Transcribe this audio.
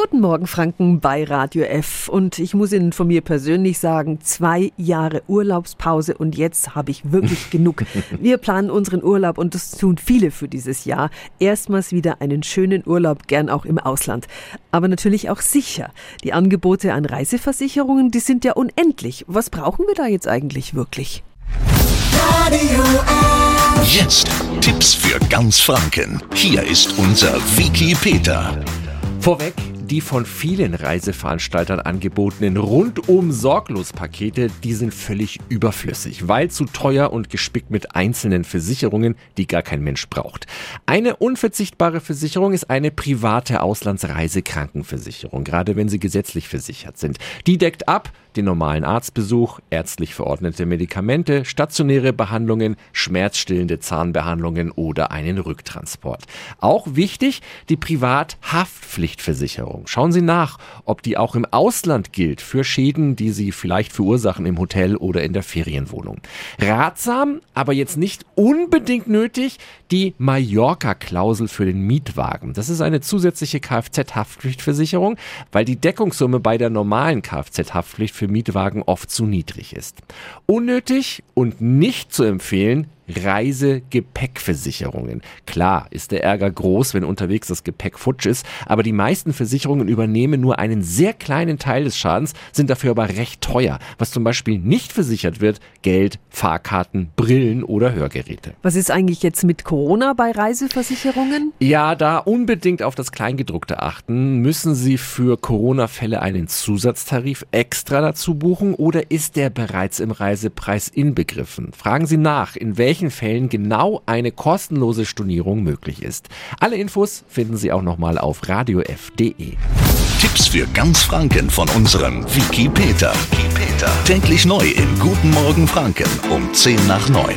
Guten Morgen, Franken bei Radio F. Und ich muss Ihnen von mir persönlich sagen, zwei Jahre Urlaubspause und jetzt habe ich wirklich genug. Wir planen unseren Urlaub und das tun viele für dieses Jahr. Erstmals wieder einen schönen Urlaub, gern auch im Ausland. Aber natürlich auch sicher. Die Angebote an Reiseversicherungen, die sind ja unendlich. Was brauchen wir da jetzt eigentlich wirklich? Radio F. Jetzt Tipps für ganz Franken. Hier ist unser Wiki Peter. Vorweg, die von vielen Reiseveranstaltern angebotenen rundum sorglos Pakete, die sind völlig überflüssig, weil zu teuer und gespickt mit einzelnen Versicherungen, die gar kein Mensch braucht. Eine unverzichtbare Versicherung ist eine private Auslandsreisekrankenversicherung, gerade wenn sie gesetzlich versichert sind. Die deckt ab den normalen Arztbesuch, ärztlich verordnete Medikamente, stationäre Behandlungen, schmerzstillende Zahnbehandlungen oder einen Rücktransport. Auch wichtig, die Privathaftpflichtversicherung. Schauen Sie nach, ob die auch im Ausland gilt für Schäden, die Sie vielleicht verursachen im Hotel oder in der Ferienwohnung. Ratsam, aber jetzt nicht unbedingt nötig, die Mallorca-Klausel für den Mietwagen. Das ist eine zusätzliche Kfz-Haftpflichtversicherung, weil die Deckungssumme bei der normalen Kfz-Haftpflicht für Mietwagen oft zu niedrig ist. Unnötig und nicht zu empfehlen Reisegepäckversicherungen. Klar ist der Ärger groß, wenn unterwegs das Gepäck futsch ist, aber die meisten Versicherungen übernehmen nur einen sehr kleinen Teil des Schadens, sind dafür aber recht teuer. Was zum Beispiel nicht versichert wird, Geld, Fahrkarten, Brillen oder Hörgeräte. Was ist eigentlich jetzt mit Corona bei Reiseversicherungen? Ja, da unbedingt auf das Kleingedruckte achten. Müssen Sie für Corona-Fälle einen Zusatztarif extra dazu buchen oder ist der bereits im Reisepreis inbegriffen? Fragen Sie nach, in welchem welchen Fällen genau eine kostenlose Stornierung möglich ist. Alle Infos finden Sie auch nochmal auf radiof.de. Tipps für ganz Franken von unserem Wiki Peter. Wiki Peter. Täglich neu in Guten Morgen Franken um 10 nach 9.